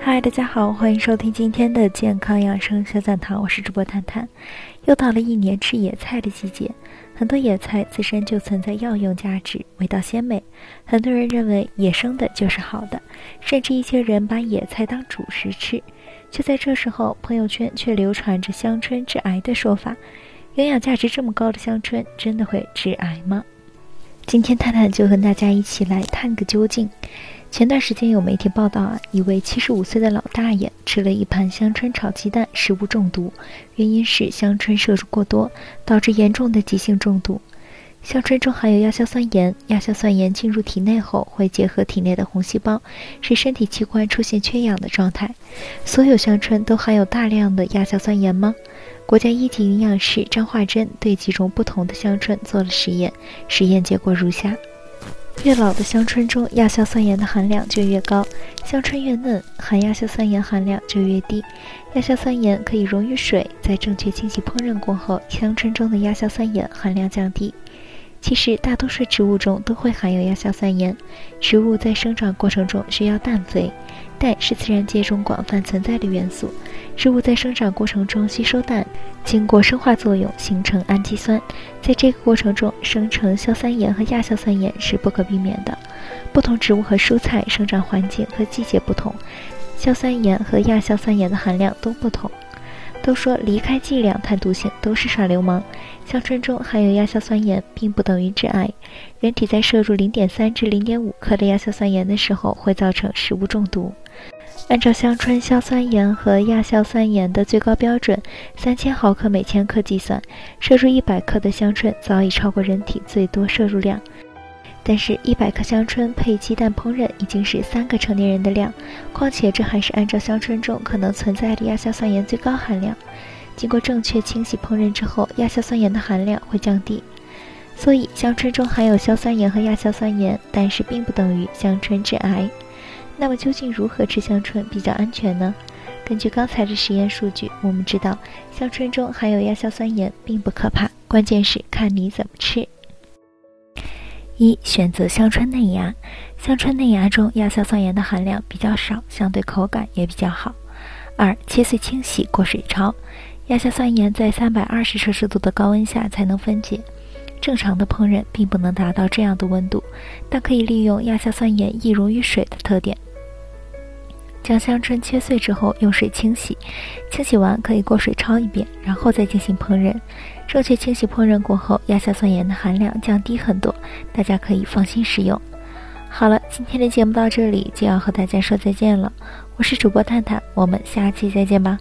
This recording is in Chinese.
嗨，大家好，欢迎收听今天的健康养生小讲堂，我是主播探探。又到了一年吃野菜的季节，很多野菜自身就存在药用价值，味道鲜美。很多人认为野生的就是好的，甚至一些人把野菜当主食吃。就在这时候，朋友圈却流传着香椿致癌的说法。营养价值这么高的香椿，真的会致癌吗？今天探探就和大家一起来探个究竟。前段时间有媒体报道啊，一位七十五岁的老大爷吃了一盘香椿炒鸡蛋，食物中毒，原因是香椿摄入过多，导致严重的急性中毒。香椿中含有亚硝酸盐，亚硝酸盐进入体内后会结合体内的红细胞，使身体器官出现缺氧的状态。所有香椿都含有大量的亚硝酸盐吗？国家一级营养师张化珍对几种不同的香椿做了实验，实验结果如下。越老的香椿中亚硝酸盐的含量就越高，香椿越嫩，含亚硝酸盐含量就越低。亚硝酸盐可以溶于水，在正确清洗烹饪过后，香椿中的亚硝酸盐含量降低。其实，大多数植物中都会含有亚硝酸盐。植物在生长过程中需要氮肥，氮是自然界中广泛存在的元素。植物在生长过程中吸收氮，经过生化作用形成氨基酸，在这个过程中生成硝酸盐和亚硝酸盐是不可避免的。不同植物和蔬菜生长环境和季节不同，硝酸盐和亚硝酸盐的含量都不同。都说离开剂量谈毒性都是耍流氓。香椿中含有亚硝酸盐，并不等于致癌。人体在摄入零点三至零点五克的亚硝酸盐的时候，会造成食物中毒。按照香椿硝酸盐和亚硝酸盐的最高标准三千毫克每千克计算，摄入一百克的香椿早已超过人体最多摄入量。但是，一百克香椿配鸡蛋烹饪已经是三个成年人的量。况且，这还是按照香椿中可能存在的亚硝酸盐最高含量。经过正确清洗烹饪之后，亚硝酸盐的含量会降低。所以，香椿中含有硝酸盐和亚硝酸盐，但是并不等于香椿致癌。那么，究竟如何吃香椿比较安全呢？根据刚才的实验数据，我们知道香椿中含有亚硝酸盐并不可怕，关键是看你怎么吃。一选择香椿嫩芽，香椿嫩芽中亚硝酸盐的含量比较少，相对口感也比较好。二切碎清洗过水焯，亚硝酸盐在三百二十摄氏度的高温下才能分解，正常的烹饪并不能达到这样的温度，但可以利用亚硝酸盐易溶于水的特点。将香椿切碎之后用水清洗，清洗完可以过水焯一遍，然后再进行烹饪。正确清洗烹饪过后，亚硝酸盐的含量降低很多，大家可以放心食用。好了，今天的节目到这里就要和大家说再见了，我是主播探探，我们下期再见吧。